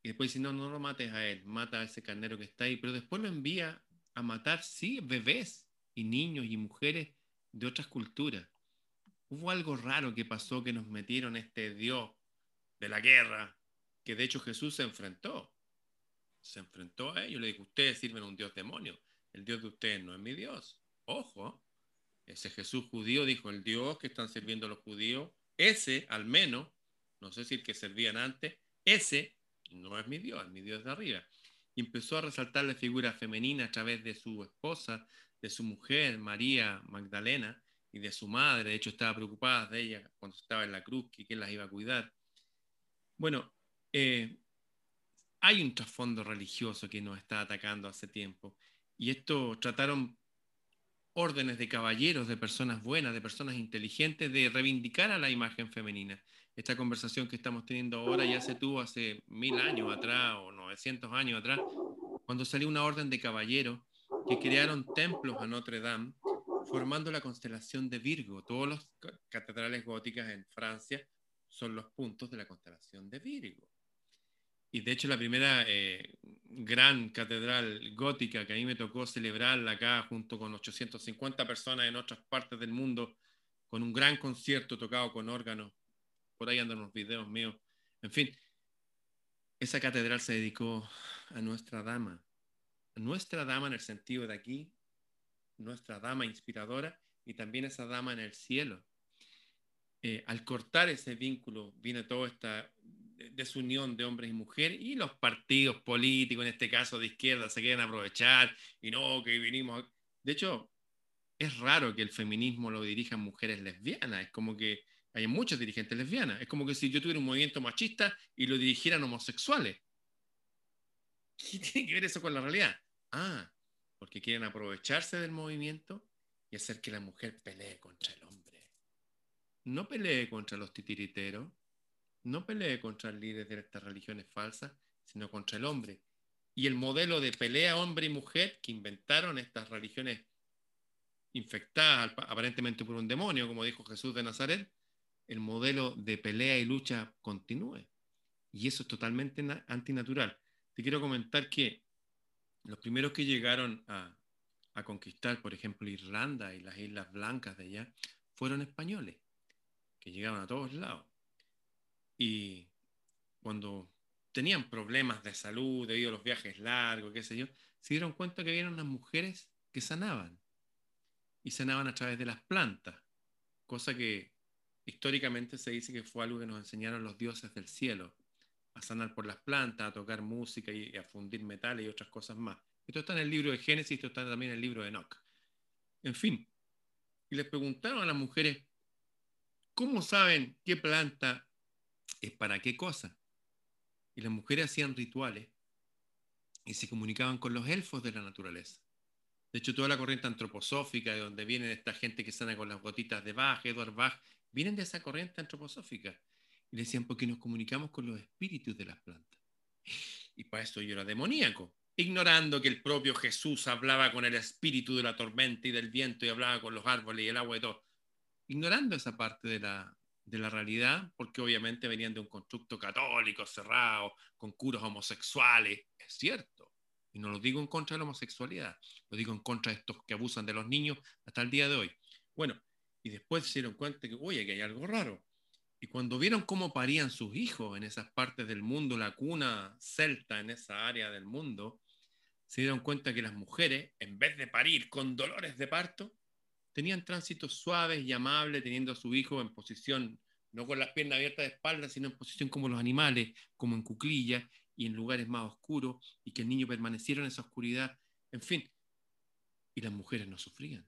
[SPEAKER 1] Y después dice, no, no lo mates a él, mata a ese carnero que está ahí, pero después lo envía a matar, sí, bebés y niños y mujeres de otras culturas. Hubo algo raro que pasó que nos metieron este Dios de la guerra, que de hecho Jesús se enfrentó. Se enfrentó a ellos, le dijo, ustedes sirven a un Dios demonio, el Dios de ustedes no es mi Dios. Ojo, ese Jesús judío dijo, el Dios que están sirviendo los judíos, ese al menos, no sé si el que servían antes, ese no es mi Dios, mi Dios de arriba. Empezó a resaltar la figura femenina a través de su esposa, de su mujer, María Magdalena, y de su madre. De hecho, estaba preocupada de ella cuando estaba en la cruz, que quién las iba a cuidar. Bueno, eh, hay un trasfondo religioso que nos está atacando hace tiempo. Y esto trataron órdenes de caballeros, de personas buenas, de personas inteligentes, de reivindicar a la imagen femenina. Esta conversación que estamos teniendo ahora ya se tuvo hace mil años atrás o 900 años atrás, cuando salió una orden de caballeros que crearon templos a Notre Dame, formando la constelación de Virgo. Todas las catedrales góticas en Francia son los puntos de la constelación de Virgo. Y de hecho la primera eh, gran catedral gótica que a mí me tocó celebrarla acá junto con 850 personas en otras partes del mundo, con un gran concierto tocado con órganos. Por ahí andan unos videos míos. En fin, esa catedral se dedicó a Nuestra Dama. nuestra Dama en el sentido de aquí, nuestra Dama inspiradora y también esa Dama en el cielo. Eh, al cortar ese vínculo viene toda esta desunión de hombres y mujeres y los partidos políticos, en este caso de izquierda, se quieren aprovechar y no, que vinimos. De hecho, es raro que el feminismo lo dirijan mujeres lesbianas, es como que hay muchas dirigentes lesbianas, es como que si yo tuviera un movimiento machista y lo dirigieran homosexuales. ¿Qué tiene que ver eso con la realidad? Ah, porque quieren aprovecharse del movimiento y hacer que la mujer pelee contra el hombre. No pelee contra los titiriteros, no pelee contra el líder de estas religiones falsas, sino contra el hombre. Y el modelo de pelea hombre y mujer que inventaron estas religiones infectadas aparentemente por un demonio, como dijo Jesús de Nazaret, el modelo de pelea y lucha continúe. Y eso es totalmente antinatural. Te quiero comentar que los primeros que llegaron a, a conquistar, por ejemplo, Irlanda y las Islas Blancas de allá, fueron españoles, que llegaban a todos lados. Y cuando tenían problemas de salud debido a los viajes largos, qué sé yo, se dieron cuenta que había unas mujeres que sanaban. Y sanaban a través de las plantas, cosa que históricamente se dice que fue algo que nos enseñaron los dioses del cielo, a sanar por las plantas, a tocar música y a fundir metales y otras cosas más. Esto está en el libro de Génesis, esto está también en el libro de Enoch. En fin, y les preguntaron a las mujeres, ¿cómo saben qué planta es para qué cosa. Y las mujeres hacían rituales y se comunicaban con los elfos de la naturaleza. De hecho, toda la corriente antroposófica, de donde viene esta gente que sana con las gotitas de Bach, Edward Bach, vienen de esa corriente antroposófica. Y decían, porque nos comunicamos con los espíritus de las plantas. Y para eso yo era demoníaco, ignorando que el propio Jesús hablaba con el espíritu de la tormenta y del viento y hablaba con los árboles y el agua y todo. Ignorando esa parte de la, de la realidad, porque obviamente venían de un constructo católico cerrado, con curos homosexuales, es cierto. Y no lo digo en contra de la homosexualidad, lo digo en contra de estos que abusan de los niños hasta el día de hoy. Bueno, y después se dieron cuenta que, oye, que hay algo raro. Y cuando vieron cómo parían sus hijos en esas partes del mundo, la cuna celta en esa área del mundo, se dieron cuenta que las mujeres, en vez de parir con dolores de parto, tenían tránsitos suaves y amables, teniendo a su hijo en posición, no con las piernas abiertas de espalda, sino en posición como los animales, como en cuclillas y en lugares más oscuros, y que el niño permaneciera en esa oscuridad, en fin. Y las mujeres no sufrían.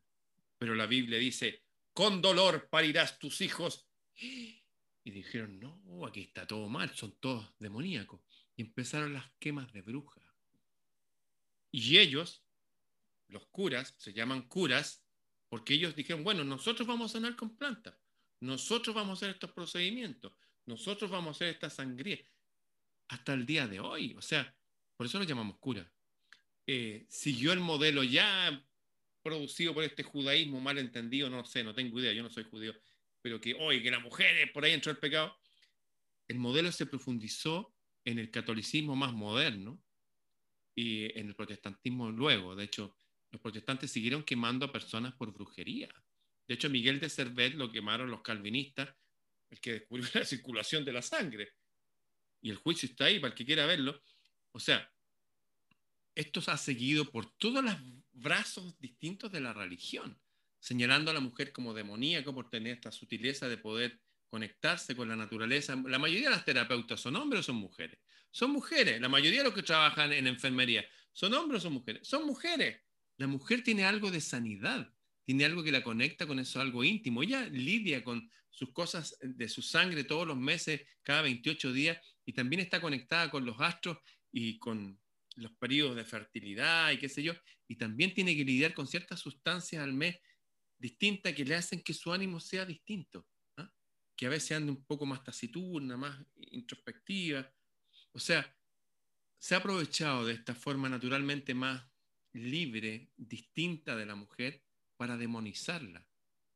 [SPEAKER 1] Pero la Biblia dice, con dolor parirás tus hijos. Y dijeron, no, aquí está todo mal, son todos demoníacos. Y empezaron las quemas de brujas. Y ellos, los curas, se llaman curas, porque ellos dijeron, bueno, nosotros vamos a sanar con plantas, nosotros vamos a hacer estos procedimientos, nosotros vamos a hacer esta sangría, hasta el día de hoy. O sea, por eso lo llamamos cura. Eh, siguió el modelo ya producido por este judaísmo mal entendido, no sé, no tengo idea, yo no soy judío, pero que hoy, que la mujer por ahí entró el pecado. El modelo se profundizó en el catolicismo más moderno y en el protestantismo luego. De hecho, los protestantes siguieron quemando a personas por brujería. De hecho, Miguel de Cervet lo quemaron los calvinistas, el que descubrió la circulación de la sangre. Y el juicio está ahí para el que quiera verlo. O sea, esto se ha seguido por todos los brazos distintos de la religión, señalando a la mujer como demoníaca por tener esta sutileza de poder conectarse con la naturaleza. La mayoría de las terapeutas son hombres o son mujeres. Son mujeres. La mayoría de los que trabajan en enfermería son hombres o son mujeres. Son mujeres. La mujer tiene algo de sanidad, tiene algo que la conecta con eso, algo íntimo. Ella lidia con sus cosas de su sangre todos los meses, cada 28 días, y también está conectada con los astros y con los periodos de fertilidad y qué sé yo, y también tiene que lidiar con ciertas sustancias al mes distintas que le hacen que su ánimo sea distinto, ¿ah? que a veces ande un poco más taciturna, más introspectiva. O sea, se ha aprovechado de esta forma naturalmente más libre, distinta de la mujer, para demonizarla.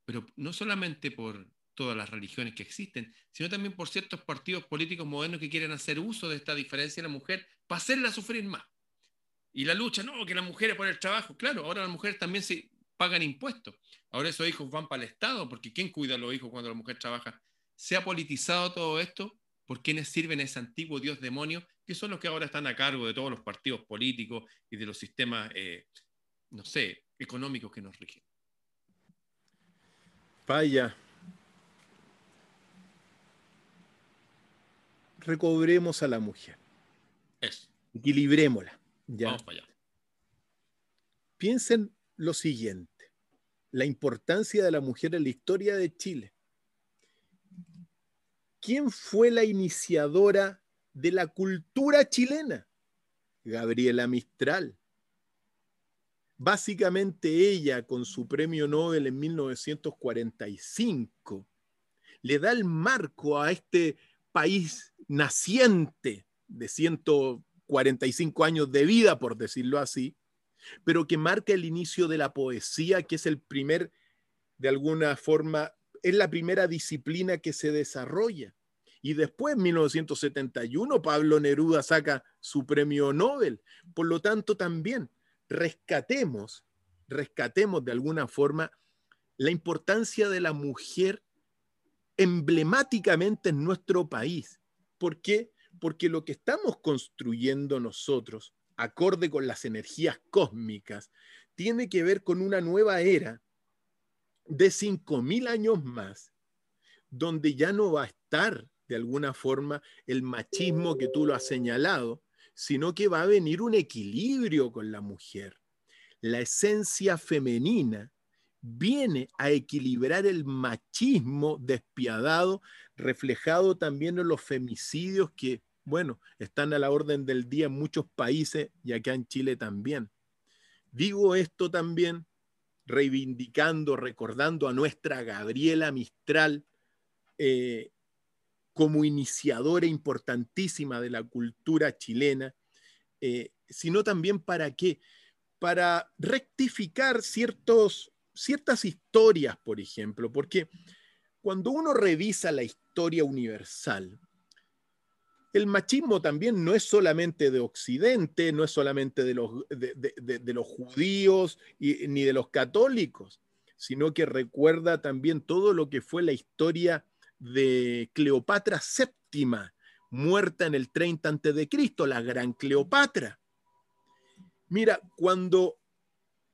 [SPEAKER 1] Pero no solamente por todas las religiones que existen, sino también por ciertos partidos políticos modernos que quieren hacer uso de esta diferencia de la mujer para hacerla sufrir más. Y la lucha, no, que las mujeres por el trabajo. Claro, ahora las mujeres también se pagan impuestos. Ahora esos hijos van para el Estado, porque ¿quién cuida a los hijos cuando la mujer trabaja? Se ha politizado todo esto por quienes sirven a ese antiguo dios demonio, que son los que ahora están a cargo de todos los partidos políticos y de los sistemas, eh, no sé, económicos que nos rigen.
[SPEAKER 2] Vaya, recobremos a la mujer.
[SPEAKER 1] Eso.
[SPEAKER 2] Equilibrémosla. ¿ya?
[SPEAKER 1] Vamos para allá.
[SPEAKER 2] Piensen lo siguiente, la importancia de la mujer en la historia de Chile. ¿Quién fue la iniciadora de la cultura chilena? Gabriela Mistral. Básicamente ella, con su premio Nobel en 1945, le da el marco a este país naciente de 145 años de vida, por decirlo así, pero que marca el inicio de la poesía, que es el primer, de alguna forma, es la primera disciplina que se desarrolla. Y después, en 1971, Pablo Neruda saca su premio Nobel. Por lo tanto, también rescatemos, rescatemos de alguna forma la importancia de la mujer emblemáticamente en nuestro país. ¿Por qué? Porque lo que estamos construyendo nosotros, acorde con las energías cósmicas, tiene que ver con una nueva era de 5.000 años más, donde ya no va a estar de alguna forma el machismo que tú lo has señalado, sino que va a venir un equilibrio con la mujer. La esencia femenina viene a equilibrar el machismo despiadado, reflejado también en los femicidios que, bueno, están a la orden del día en muchos países y acá en Chile también. Digo esto también reivindicando, recordando a nuestra Gabriela Mistral eh, como iniciadora importantísima de la cultura chilena, eh, sino también para qué? Para rectificar ciertos ciertas historias, por ejemplo, porque cuando uno revisa la historia universal, el machismo también no es solamente de Occidente, no es solamente de los, de, judíos ni de los católicos, sino que recuerda también todo lo que fue la historia de Cleopatra VII, muerta en el 30 a.C., la gran Cleopatra. Mira, cuando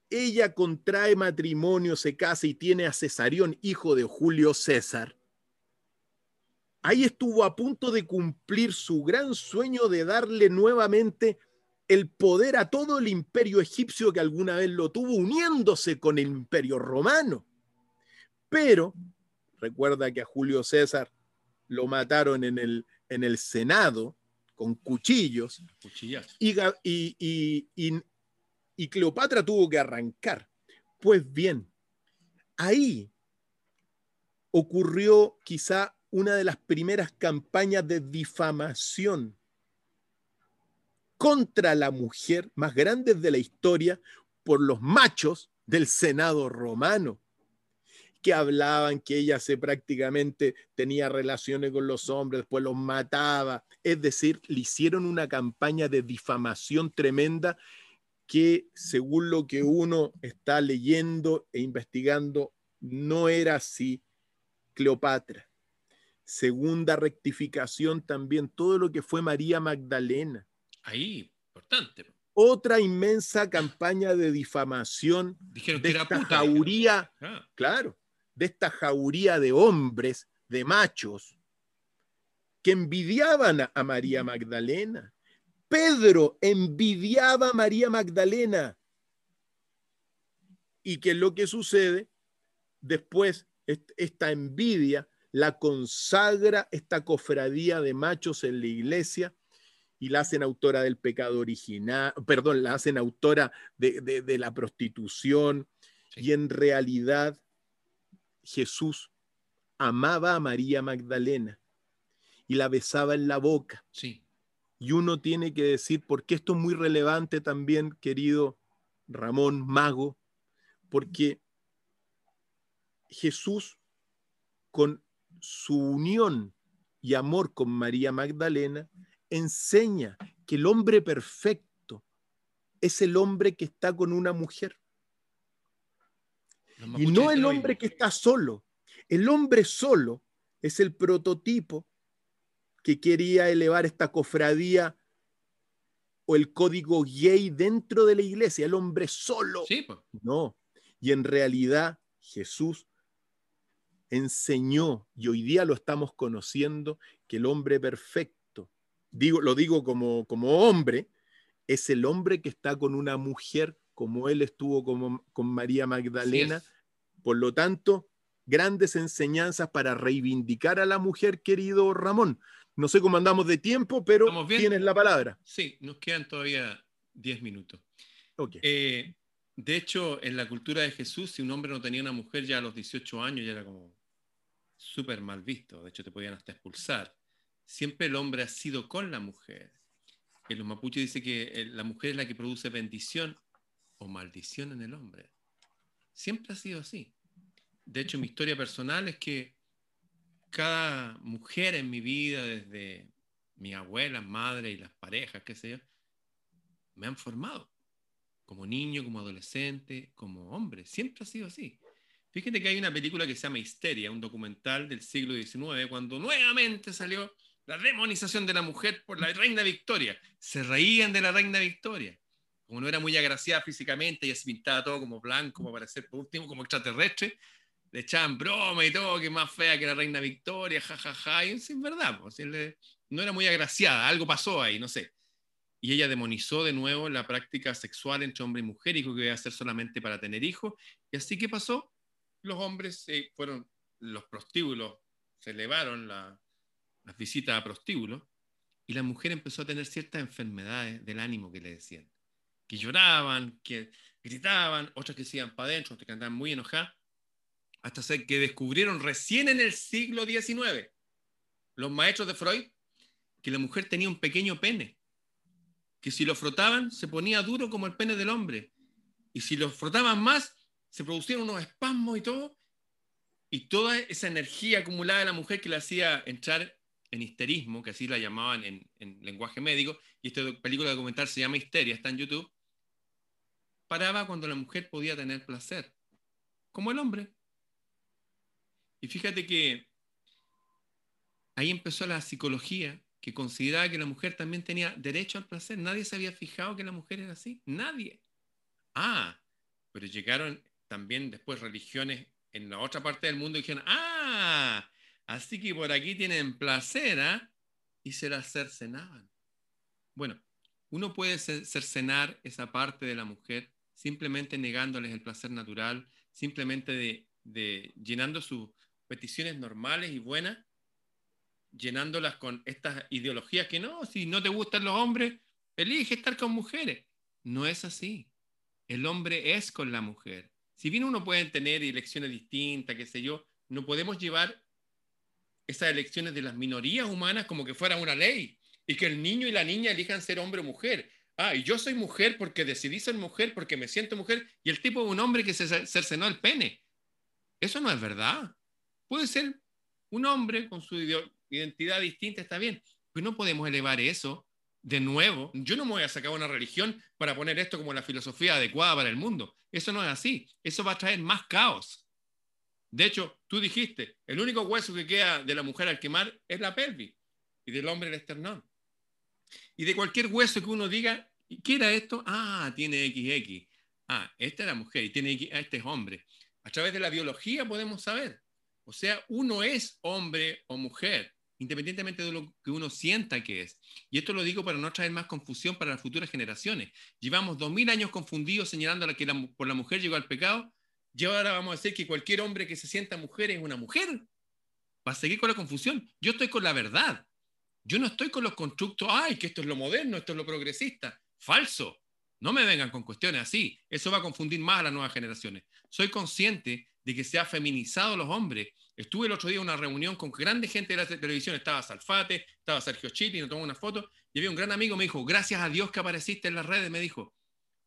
[SPEAKER 2] ella contrae matrimonio, se casa y tiene a Cesarión, hijo de Julio César, ahí estuvo a punto de cumplir su gran sueño de darle nuevamente el poder a todo el imperio egipcio que alguna vez lo tuvo, uniéndose con el imperio romano. Pero recuerda que a Julio César lo mataron en el, en el Senado con cuchillos. Y, y, y, y Cleopatra tuvo que arrancar. Pues bien, ahí ocurrió quizá una de las primeras campañas de difamación contra la mujer más grandes de la historia por los machos del Senado romano, que hablaban que ella se prácticamente tenía relaciones con los hombres, después los mataba. Es decir, le hicieron una campaña de difamación tremenda que según lo que uno está leyendo e investigando, no era así Cleopatra. Segunda rectificación también, todo lo que fue María Magdalena.
[SPEAKER 1] Ahí, importante.
[SPEAKER 2] Otra inmensa campaña de difamación
[SPEAKER 1] Dijeron
[SPEAKER 2] de
[SPEAKER 1] que era
[SPEAKER 2] esta
[SPEAKER 1] puta.
[SPEAKER 2] jauría,
[SPEAKER 1] Ah,
[SPEAKER 2] claro, de esta jauría de hombres, de machos, que envidiaban a- a María Magdalena. Pedro envidiaba a María Magdalena. ¿Y qué es lo que sucede? Después, est- esta envidia la consagra esta cofradía de machos en la iglesia y la hacen autora del pecado original, perdón, la hacen autora de, de- de la prostitución.
[SPEAKER 1] Sí.
[SPEAKER 2] Y en realidad Jesús amaba a María Magdalena y la besaba en la boca.
[SPEAKER 1] sí.
[SPEAKER 2] Y uno tiene que decir, porque esto es muy relevante también, querido Ramón Mago, porque Jesús, con su unión y amor con María Magdalena, enseña que el hombre perfecto es el hombre que está con una mujer
[SPEAKER 1] Los
[SPEAKER 2] y no el hombre que está solo. El hombre solo es el prototipo que quería elevar esta cofradía o el código gay dentro de la iglesia, el hombre solo.
[SPEAKER 1] Sí, pues.
[SPEAKER 2] No. Y en realidad Jesús enseñó, y hoy día lo estamos conociendo, que el hombre perfecto, digo, lo digo como, como hombre, es el hombre que está con una mujer como él estuvo como, con María Magdalena. Por lo tanto, grandes enseñanzas para reivindicar a la mujer, querido Ramón. No sé cómo andamos de tiempo, pero tienes la palabra.
[SPEAKER 1] Sí, nos quedan todavía 10 minutos. Eh, de hecho, en la cultura de Jesús, si un hombre no tenía una mujer ya a los 18 años, ya era como súper mal visto. De hecho, te podían hasta expulsar. Siempre el hombre ha sido con la mujer. En los mapuches dice que eh, la mujer es la que produce bendición o maldición en el hombre. Siempre ha sido así. De hecho, mi historia personal es que cada mujer en mi vida, desde mi abuela, madre y las parejas, qué sé yo, me han formado como niño, como adolescente, como hombre. Siempre ha sido así. Fíjate que hay una película que se llama Histeria, un documental del siglo XIX, cuando nuevamente salió la demonización de la mujer por la reina Victoria. Se reían de la reina Victoria. Como no era muy agraciada físicamente, ella se pintaba todo como blanco para parecer por último como extraterrestre, le echaban broma y todo, que más fea que la reina Victoria, jajaja, ja, ja, y es verdad, pues, no era muy agraciada, algo pasó ahí, no sé y ella demonizó de nuevo la práctica sexual entre hombre y mujer y que iba a ser solamente para tener hijos. Y así que pasó, los hombres eh, fueron, los prostíbulos, se elevaron la, las visitas a prostíbulos y la mujer empezó a tener ciertas enfermedades del ánimo que le decían, que lloraban, que gritaban, otras que se iban para adentro, otras que andaban muy enojadas, hasta que descubrieron recién en el siglo XIX los maestros de Freud que la mujer tenía un pequeño pene que si lo frotaban se ponía duro como el pene del hombre. Y si lo frotaban más, se producían unos espasmos y todo. Y toda esa energía acumulada de la mujer que le hacía entrar en histerismo, que así la llamaban en, en lenguaje médico, y esta película documental se llama Histeria, está en YouTube, paraba cuando la mujer podía tener placer, como el hombre. Y fíjate que ahí empezó la psicología que consideraba que la mujer también tenía derecho al placer. Nadie se había fijado que la mujer era así. Nadie. Ah, pero llegaron también después religiones en la otra parte del mundo y dijeron, ah, así que por aquí tienen placer, ¿ah? Y se la cercenaban. Bueno, uno puede cercenar esa parte de la mujer simplemente negándoles el placer natural, simplemente de llenando sus peticiones normales y buenas llenándolas con estas ideologías que no, si no te gustan los hombres, elige estar con mujeres. No es así. El hombre es con la mujer. Si bien uno puede tener elecciones distintas, qué sé yo, no podemos llevar esas elecciones de las minorías humanas como que fuera una ley y que el niño y la niña elijan ser hombre o mujer. Ah, y yo soy mujer porque decidí ser mujer, porque me siento mujer, y el tipo de un hombre que se cercenó el pene. Eso no es verdad. Puede ser un hombre con su identidad distinta, está bien, pero no podemos elevar eso de nuevo. Yo no me voy a sacar una religión para poner esto como la filosofía adecuada para el mundo. Eso no es así. Eso va a traer más caos. De hecho, tú dijiste, el único hueso que queda de la mujer al quemar es la pelvis y del hombre el esternón. Y de cualquier hueso que uno diga, ¿qué era esto? Ah, tiene XX. Ah, esta es la mujer y tiene X, ah, este es hombre. A través de la biología podemos saber. O sea, uno es hombre o mujer, independientemente de lo que uno sienta que es. Y esto lo digo para no traer más confusión para las futuras generaciones. Llevamos dos mil años confundidos señalando que por la mujer llegó al pecado y ahora vamos a decir que cualquier hombre que se sienta mujer es una mujer. Va a seguir con la confusión. Yo estoy con la verdad. Yo no estoy con los constructos, ay, que esto es lo moderno, esto es lo progresista. Falso. No me vengan con cuestiones así. Eso va a confundir más a las nuevas generaciones. Soy consciente de que se ha feminizado los hombres. Estuve el otro día en una reunión con grande gente de la televisión. Estaba Salfate, estaba Sergio Chili, nos tomó una foto. Y había un gran amigo, me dijo, gracias a Dios que apareciste en las redes, me dijo.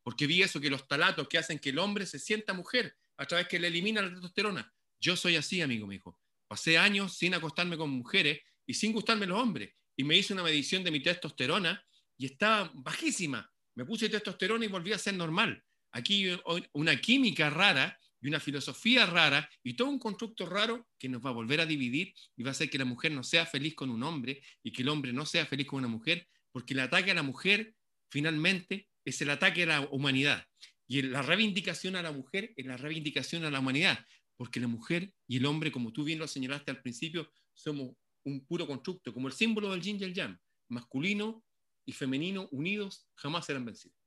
[SPEAKER 1] Porque vi eso, que los talatos que hacen que el hombre se sienta mujer a través que le elimina la testosterona. Yo soy así, amigo, me dijo. Pasé años sin acostarme con mujeres y sin gustarme los hombres. Y me hice una medición de mi testosterona y estaba bajísima. Me puse testosterona y volví a ser normal. Aquí una química rara y una filosofía rara y todo un constructo raro que nos va a volver a dividir y va a hacer que la mujer no sea feliz con un hombre y que el hombre no sea feliz con una mujer, porque el ataque a la mujer finalmente es el ataque a la humanidad. Y la reivindicación a la mujer es la reivindicación a la humanidad, porque la mujer y el hombre, como tú bien lo señalaste al principio, somos un puro constructo, como el símbolo del yin y el yang, masculino y femenino unidos jamás serán vencidos.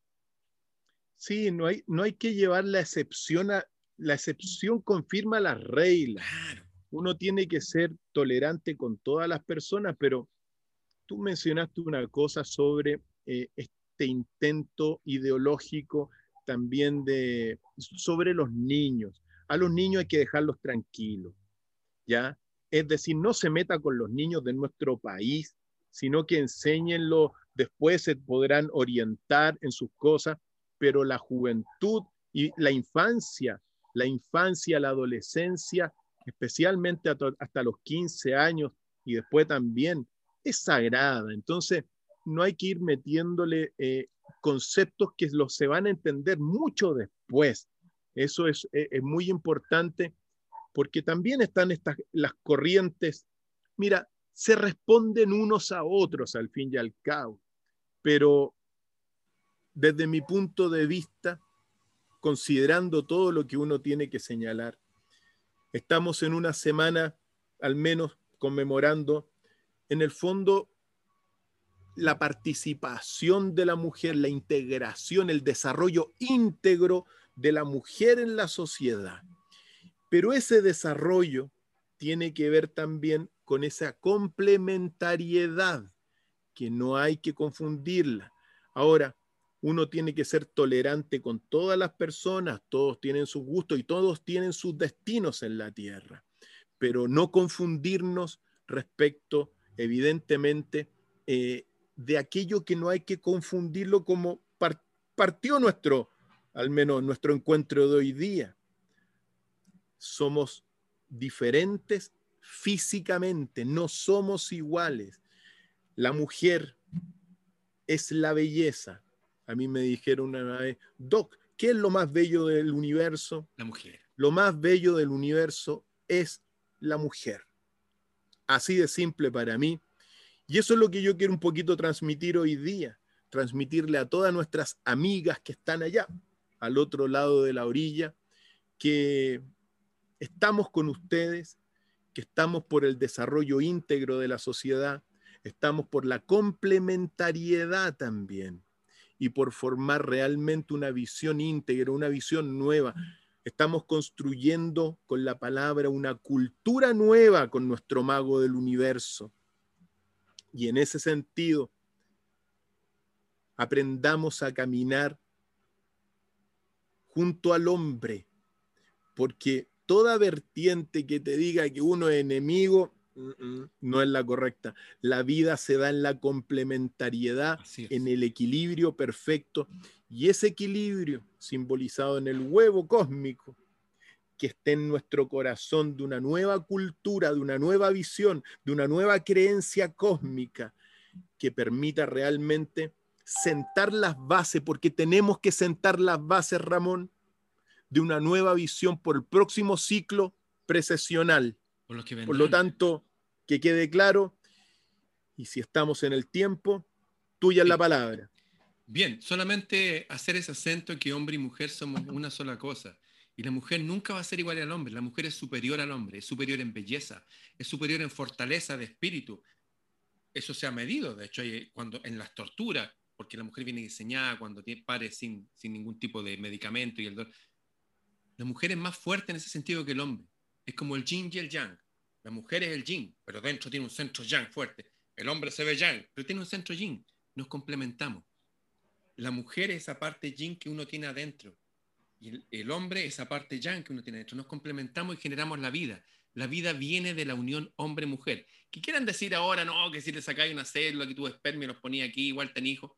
[SPEAKER 2] Sí, no hay, no hay que llevar la excepción a, la excepción confirma las reglas. Uno tiene que ser tolerante con todas las personas, pero tú mencionaste una cosa sobre eh, este intento ideológico también de, sobre los niños. A los niños hay que dejarlos tranquilos, ¿ya? Es decir, no se meta con los niños de nuestro país, sino que enséñenlo, después se podrán orientar en sus cosas, pero la juventud y la infancia, la infancia, la adolescencia, especialmente hasta los 15 años y después también, es sagrada. Entonces, no hay que ir metiéndole eh, conceptos que los se van a entender mucho después. Eso es, e, es, muy importante porque también están estas, las corrientes. Mira, se responden unos a otros al fin y al cabo, pero desde mi punto de vista, considerando todo lo que uno tiene que señalar, estamos en una semana, al menos conmemorando, en el fondo, la participación de la mujer, la integración, el desarrollo íntegro de la mujer en la sociedad. Pero ese desarrollo tiene que ver también con esa complementariedad, que no hay que confundirla. Ahora, uno tiene que ser tolerante con todas las personas, todos tienen sus gustos y todos tienen sus destinos en la tierra, pero no confundirnos respecto, evidentemente, eh, de aquello que no hay que confundirlo como partió nuestro, al menos nuestro encuentro de hoy día. Somos diferentes físicamente, no somos iguales. La mujer es la belleza. A mí me dijeron una vez, Doc, ¿qué es lo más bello del universo?
[SPEAKER 1] La mujer.
[SPEAKER 2] Lo más bello del universo es la mujer. Así de simple para mí y eso es lo que yo quiero un poquito transmitir hoy día, transmitirle a todas nuestras amigas que están allá, al otro lado de la orilla, que estamos con ustedes, que estamos por el desarrollo íntegro de la sociedad, estamos por la complementariedad también y por formar realmente una visión íntegra, una visión nueva. Estamos construyendo con la palabra una cultura nueva con nuestro mago del universo y en ese sentido, aprendamos a caminar junto al hombre, porque toda vertiente que te diga que uno es enemigo no es la correcta. La vida se da en la complementariedad, en el equilibrio perfecto, y ese equilibrio simbolizado en el huevo cósmico que esté en nuestro corazón de una nueva cultura, de una nueva visión, de una nueva creencia cósmica que permita realmente sentar las bases, porque tenemos que sentar las bases, Ramón, de una nueva visión por el próximo ciclo precesional.
[SPEAKER 1] Por, los que
[SPEAKER 2] Por lo tanto, que quede claro, y si estamos en el tiempo, tuya es la palabra.
[SPEAKER 1] Bien, solamente hacer ese acento que hombre y mujer somos una sola cosa. Y la mujer nunca va a ser igual al hombre. La mujer es superior al hombre, es superior en belleza, es superior en fortaleza de espíritu. Eso se ha medido, de hecho, cuando en las torturas, porque la mujer viene diseñada cuando tiene pares sin, sin ningún tipo de medicamento y el dolor. La mujer es más fuerte en ese sentido que el hombre. Es como el yin y el yang. La mujer es el yin, pero dentro tiene un centro yang fuerte. El hombre se ve yang, pero tiene un centro yin. Nos complementamos. La mujer es esa parte yin que uno tiene adentro. Y el, hombre es esa parte yang que uno tiene adentro. Nos complementamos y generamos la vida. La vida viene de la unión hombre-mujer. Que quieran decir ahora, no, que si le sacáis una célula, que tu esperma y los ponía aquí, igual ten hijos.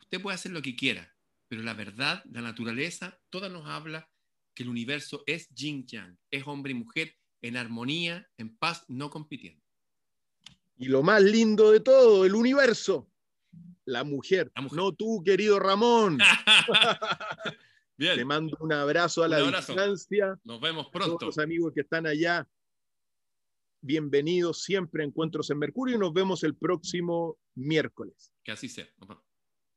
[SPEAKER 1] Usted puede hacer lo que quiera, pero la verdad, la naturaleza, toda nos habla que el universo es yin-yang, es hombre y mujer en armonía, en paz, no compitiendo.
[SPEAKER 2] Y lo más lindo de todo, el universo, la mujer. No tú, querido Ramón. Bien. Te mando un abrazo a la distancia.
[SPEAKER 1] Nos vemos pronto.
[SPEAKER 2] todos los amigos que están allá, bienvenidos siempre a Encuentros en Mercurio y nos vemos el próximo miércoles.
[SPEAKER 1] Que así sea.